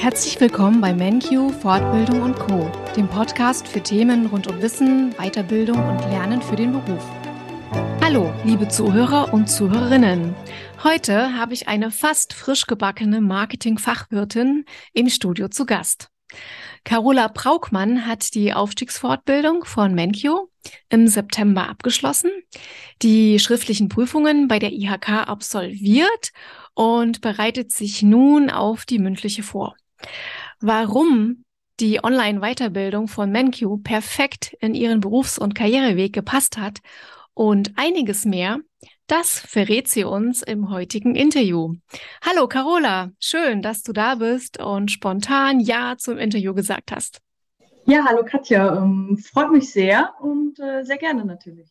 Herzlich willkommen bei MenQ Fortbildung und Co, dem Podcast für Themen rund um Wissen, Weiterbildung und Lernen für den Beruf. Hallo, liebe Zuhörer und Zuhörerinnen. Heute habe ich eine fast frisch gebackene Marketing-Fachwirtin im Studio zu Gast. Carola Braukmann hat die Aufstiegsfortbildung von MenQ im September abgeschlossen, die schriftlichen Prüfungen bei der IHK absolviert und bereitet sich nun auf die mündliche vor. Warum die Online-Weiterbildung von MenQ perfekt in ihren Berufs- und Karriereweg gepasst hat und einiges mehr, das verrät sie uns im heutigen Interview. Hallo Carola, schön, dass du da bist und spontan Ja zum Interview gesagt hast. Ja, hallo Katja, ähm, freut mich sehr und äh, sehr gerne natürlich.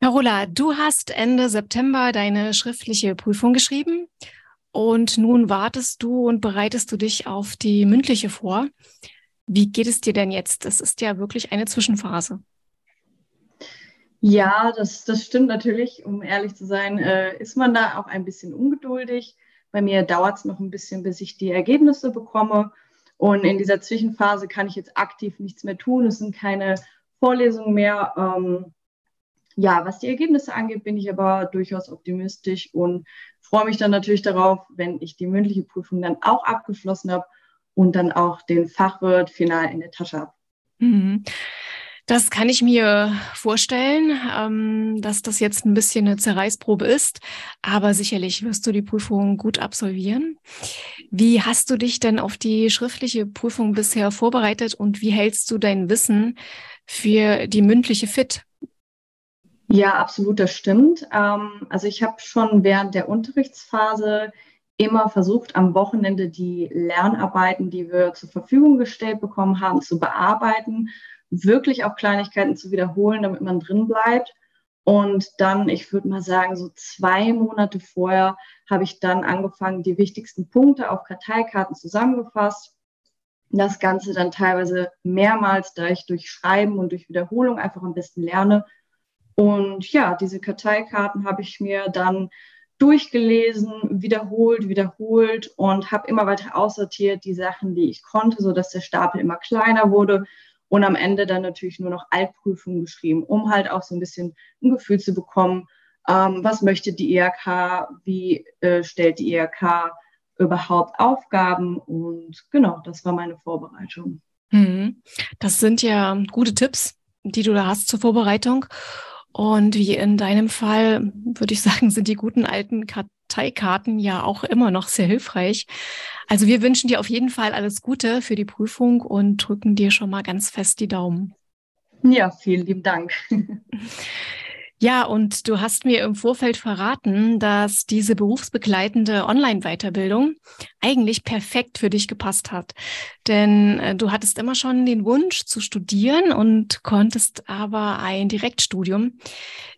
Carola, du hast Ende September deine schriftliche Prüfung geschrieben und nun wartest du und bereitest du dich auf die mündliche vor. Wie geht es dir denn jetzt? Das ist ja wirklich eine Zwischenphase. Ja, das, das stimmt natürlich. Um ehrlich zu sein, äh, ist man da auch ein bisschen ungeduldig. Bei mir dauert es noch ein bisschen, bis ich die Ergebnisse bekomme. Und in dieser Zwischenphase kann ich jetzt aktiv nichts mehr tun. Es sind keine Vorlesungen mehr. Ähm, ja, was die Ergebnisse angeht, bin ich aber durchaus optimistisch und freue mich dann natürlich darauf, wenn ich die mündliche Prüfung dann auch abgeschlossen habe und dann auch den Fachwirt final in der Tasche habe. Mhm. Das kann ich mir vorstellen, ähm, dass das jetzt ein bisschen eine Zerreißprobe ist, aber sicherlich wirst du die Prüfung gut absolvieren. Wie hast du dich denn auf die schriftliche Prüfung bisher vorbereitet und wie hältst du dein Wissen für die mündliche fit? Ja, absolut, das stimmt. Ähm, also ich habe schon während der Unterrichtsphase immer versucht, am Wochenende die Lernarbeiten, die wir zur Verfügung gestellt bekommen haben, zu bearbeiten wirklich auch Kleinigkeiten zu wiederholen, damit man drin bleibt. Und dann, ich würde mal sagen, so zwei Monate vorher habe ich dann angefangen, die wichtigsten Punkte auf Karteikarten zusammengefasst. Das Ganze dann teilweise mehrmals, da ich durch Schreiben und durch Wiederholung einfach am besten lerne. Und ja, diese Karteikarten habe ich mir dann durchgelesen, wiederholt, wiederholt und habe immer weiter aussortiert die Sachen, die ich konnte, sodass der Stapel immer kleiner wurde und am Ende dann natürlich nur noch Altprüfungen geschrieben, um halt auch so ein bisschen ein Gefühl zu bekommen, ähm, was möchte die IHK, wie äh, stellt die IHK überhaupt Aufgaben und genau, das war meine Vorbereitung. Mhm. Das sind ja gute Tipps, die du da hast zur Vorbereitung. Und wie in deinem Fall, würde ich sagen, sind die guten alten Karteikarten ja auch immer noch sehr hilfreich. Also wir wünschen dir auf jeden Fall alles Gute für die Prüfung und drücken dir schon mal ganz fest die Daumen. Ja, vielen lieben Dank. Ja, und du hast mir im Vorfeld verraten, dass diese berufsbegleitende Online-Weiterbildung eigentlich perfekt für dich gepasst hat. Denn äh, du hattest immer schon den Wunsch zu studieren und konntest aber ein Direktstudium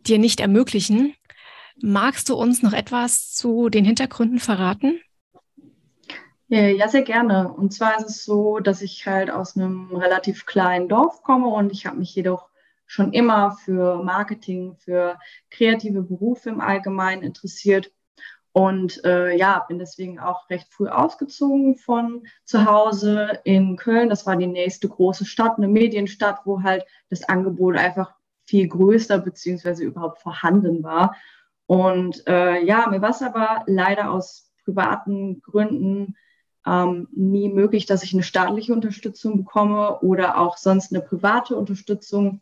dir nicht ermöglichen. Magst du uns noch etwas zu den Hintergründen verraten? Ja, sehr gerne. Und zwar ist es so, dass ich halt aus einem relativ kleinen Dorf komme und ich habe mich jedoch schon immer für Marketing, für kreative Berufe im Allgemeinen interessiert. Und äh, ja, bin deswegen auch recht früh ausgezogen von zu Hause in Köln. Das war die nächste große Stadt, eine Medienstadt, wo halt das Angebot einfach viel größer beziehungsweise überhaupt vorhanden war. Und äh, ja, mir war es aber leider aus privaten Gründen ähm, nie möglich, dass ich eine staatliche Unterstützung bekomme oder auch sonst eine private Unterstützung.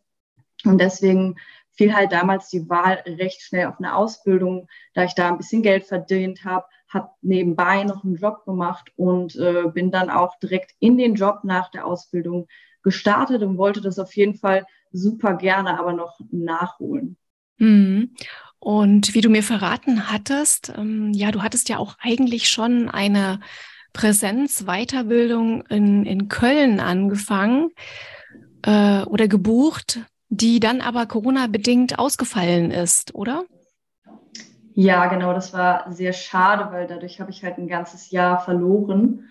Und deswegen fiel halt damals die Wahl recht schnell auf eine Ausbildung, da ich da ein bisschen Geld verdient habe, habe nebenbei noch einen Job gemacht und äh, bin dann auch direkt in den Job nach der Ausbildung gestartet und wollte das auf jeden Fall super gerne aber noch nachholen. Mhm. Und wie du mir verraten hattest, ähm, ja, du hattest ja auch eigentlich schon eine Präsenz-Weiterbildung in, in Köln angefangen äh, oder gebucht die dann aber Corona-bedingt ausgefallen ist, oder? Ja, genau, das war sehr schade, weil dadurch habe ich halt ein ganzes Jahr verloren.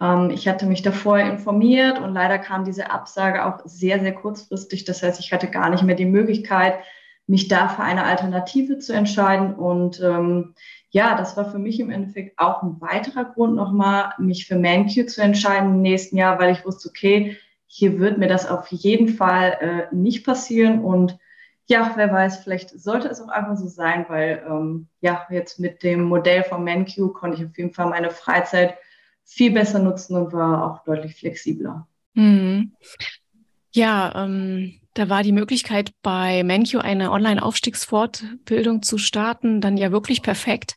Ähm, ich hatte mich davor informiert und leider kam diese Absage auch sehr, sehr kurzfristig. Das heißt, ich hatte gar nicht mehr die Möglichkeit, mich da für eine Alternative zu entscheiden. Und ähm, ja, das war für mich im Endeffekt auch ein weiterer Grund nochmal, mich für ManQ zu entscheiden im nächsten Jahr, weil ich wusste, okay, hier wird mir das auf jeden Fall äh, nicht passieren und ja, wer weiß, vielleicht sollte es auch einfach so sein, weil ähm, ja, jetzt mit dem Modell von ManQ konnte ich auf jeden Fall meine Freizeit viel besser nutzen und war auch deutlich flexibler. Mhm. Ja, ähm, da war die Möglichkeit, bei ManQ eine Online-Aufstiegsfortbildung zu starten, dann ja wirklich perfekt.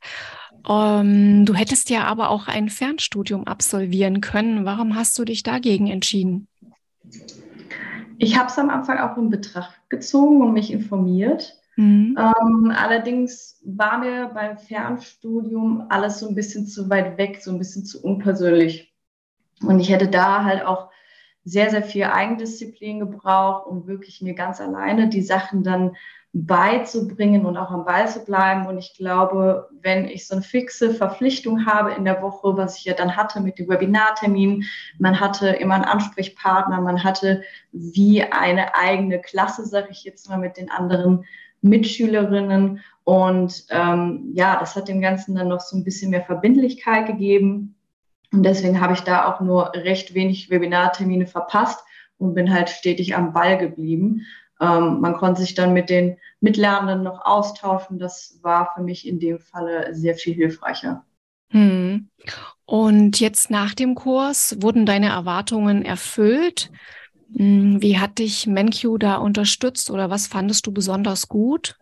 Ähm, du hättest ja aber auch ein Fernstudium absolvieren können. Warum hast du dich dagegen entschieden? Ich habe es am Anfang auch in Betracht gezogen und mich informiert. Mhm. Ähm, allerdings war mir beim Fernstudium alles so ein bisschen zu weit weg, so ein bisschen zu unpersönlich. Und ich hätte da halt auch sehr, sehr viel Eigendisziplin gebraucht, um wirklich mir ganz alleine die Sachen dann beizubringen und auch am Ball zu bleiben. Und ich glaube, wenn ich so eine fixe Verpflichtung habe in der Woche, was ich ja dann hatte mit dem Webinartermin, man hatte immer einen Ansprechpartner, man hatte wie eine eigene Klasse, sage ich jetzt mal, mit den anderen Mitschülerinnen. Und ähm, ja, das hat dem Ganzen dann noch so ein bisschen mehr Verbindlichkeit gegeben. Und deswegen habe ich da auch nur recht wenig Webinartermine verpasst und bin halt stetig am Ball geblieben. Ähm, man konnte sich dann mit den Mitlernenden noch austauschen. Das war für mich in dem Falle sehr viel hilfreicher. Hm. Und jetzt nach dem Kurs wurden deine Erwartungen erfüllt? Hm, wie hat dich MenQ da unterstützt oder was fandest du besonders gut?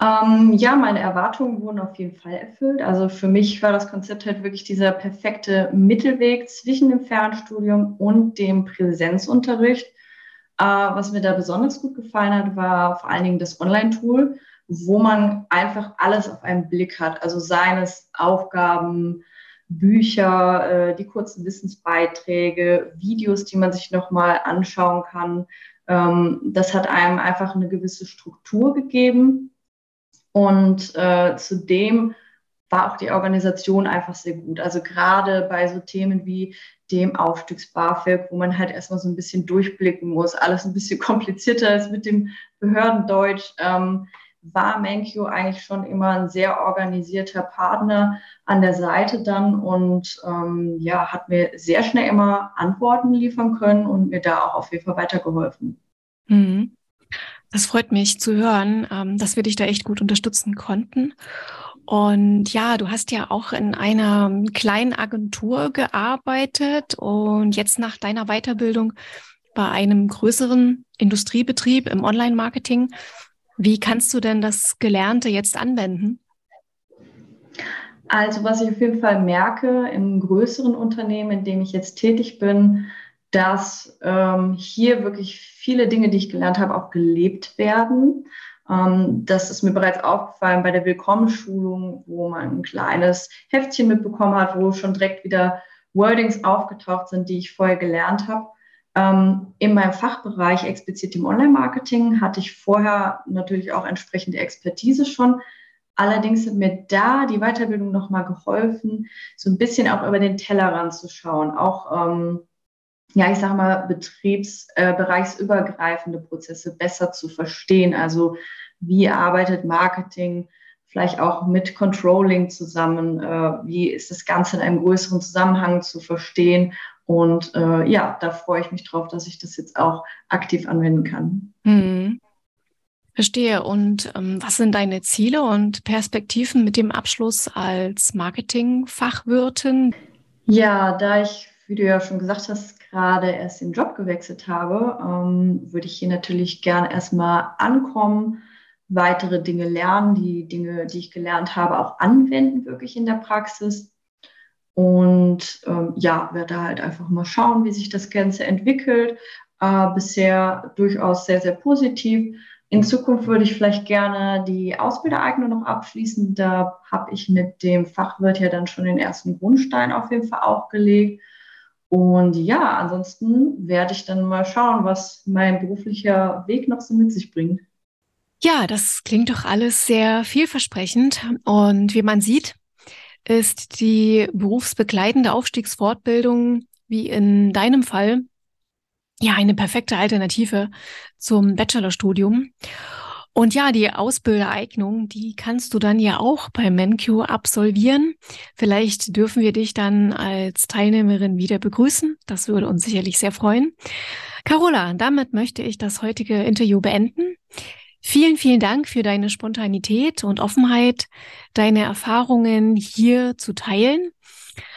Ähm, ja, meine Erwartungen wurden auf jeden Fall erfüllt. Also für mich war das Konzept halt wirklich dieser perfekte Mittelweg zwischen dem Fernstudium und dem Präsenzunterricht. Äh, was mir da besonders gut gefallen hat, war vor allen Dingen das Online-Tool, wo man einfach alles auf einen Blick hat. Also seines Aufgaben, Bücher, äh, die kurzen Wissensbeiträge, Videos, die man sich nochmal anschauen kann. Ähm, das hat einem einfach eine gewisse Struktur gegeben. Und äh, zudem war auch die Organisation einfach sehr gut. Also gerade bei so Themen wie dem Aufstiegs-BAföG, wo man halt erstmal so ein bisschen durchblicken muss, alles ein bisschen komplizierter ist mit dem Behördendeutsch, ähm, war Menkyo eigentlich schon immer ein sehr organisierter Partner an der Seite dann und ähm, ja, hat mir sehr schnell immer Antworten liefern können und mir da auch auf jeden Fall weitergeholfen. Mhm. Das freut mich zu hören, ähm, dass wir dich da echt gut unterstützen konnten. Und ja, du hast ja auch in einer kleinen Agentur gearbeitet und jetzt nach deiner Weiterbildung bei einem größeren Industriebetrieb im Online-Marketing. Wie kannst du denn das Gelernte jetzt anwenden? Also was ich auf jeden Fall merke im größeren Unternehmen, in dem ich jetzt tätig bin, dass ähm, hier wirklich viele Dinge, die ich gelernt habe, auch gelebt werden. Ähm, das ist mir bereits aufgefallen bei der Willkommensschulung, wo man ein kleines Heftchen mitbekommen hat, wo schon direkt wieder Wordings aufgetaucht sind, die ich vorher gelernt habe. Ähm, in meinem Fachbereich, explizit im Online-Marketing, hatte ich vorher natürlich auch entsprechende Expertise schon. Allerdings hat mir da die Weiterbildung nochmal geholfen, so ein bisschen auch über den Tellerrand zu schauen, auch ähm, ja, ich sage mal, betriebsbereichsübergreifende äh, Prozesse besser zu verstehen. Also wie arbeitet Marketing vielleicht auch mit Controlling zusammen? Äh, wie ist das Ganze in einem größeren Zusammenhang zu verstehen? Und äh, ja, da freue ich mich drauf, dass ich das jetzt auch aktiv anwenden kann. Hm. Verstehe. Und ähm, was sind deine Ziele und Perspektiven mit dem Abschluss als Marketingfachwirtin? Ja, da ich, wie du ja schon gesagt hast, gerade erst den Job gewechselt habe, ähm, würde ich hier natürlich gerne erstmal ankommen, weitere Dinge lernen, die Dinge, die ich gelernt habe, auch anwenden, wirklich in der Praxis. Und ähm, ja, werde halt einfach mal schauen, wie sich das Ganze entwickelt. Äh, bisher durchaus sehr, sehr positiv. In Zukunft würde ich vielleicht gerne die Ausbildereignung noch abschließen. Da habe ich mit dem Fachwirt ja dann schon den ersten Grundstein auf jeden Fall auch gelegt. Und ja, ansonsten werde ich dann mal schauen, was mein beruflicher Weg noch so mit sich bringt. Ja, das klingt doch alles sehr vielversprechend. Und wie man sieht, ist die berufsbegleitende Aufstiegsfortbildung, wie in deinem Fall, ja eine perfekte Alternative zum Bachelorstudium. Und ja, die Ausbildereignung, die kannst du dann ja auch bei MenQ absolvieren. Vielleicht dürfen wir dich dann als Teilnehmerin wieder begrüßen. Das würde uns sicherlich sehr freuen. Carola, damit möchte ich das heutige Interview beenden. Vielen, vielen Dank für deine Spontanität und Offenheit, deine Erfahrungen hier zu teilen.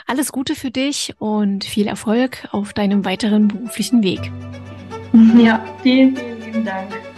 Alles Gute für dich und viel Erfolg auf deinem weiteren beruflichen Weg. Ja, vielen, vielen lieben Dank.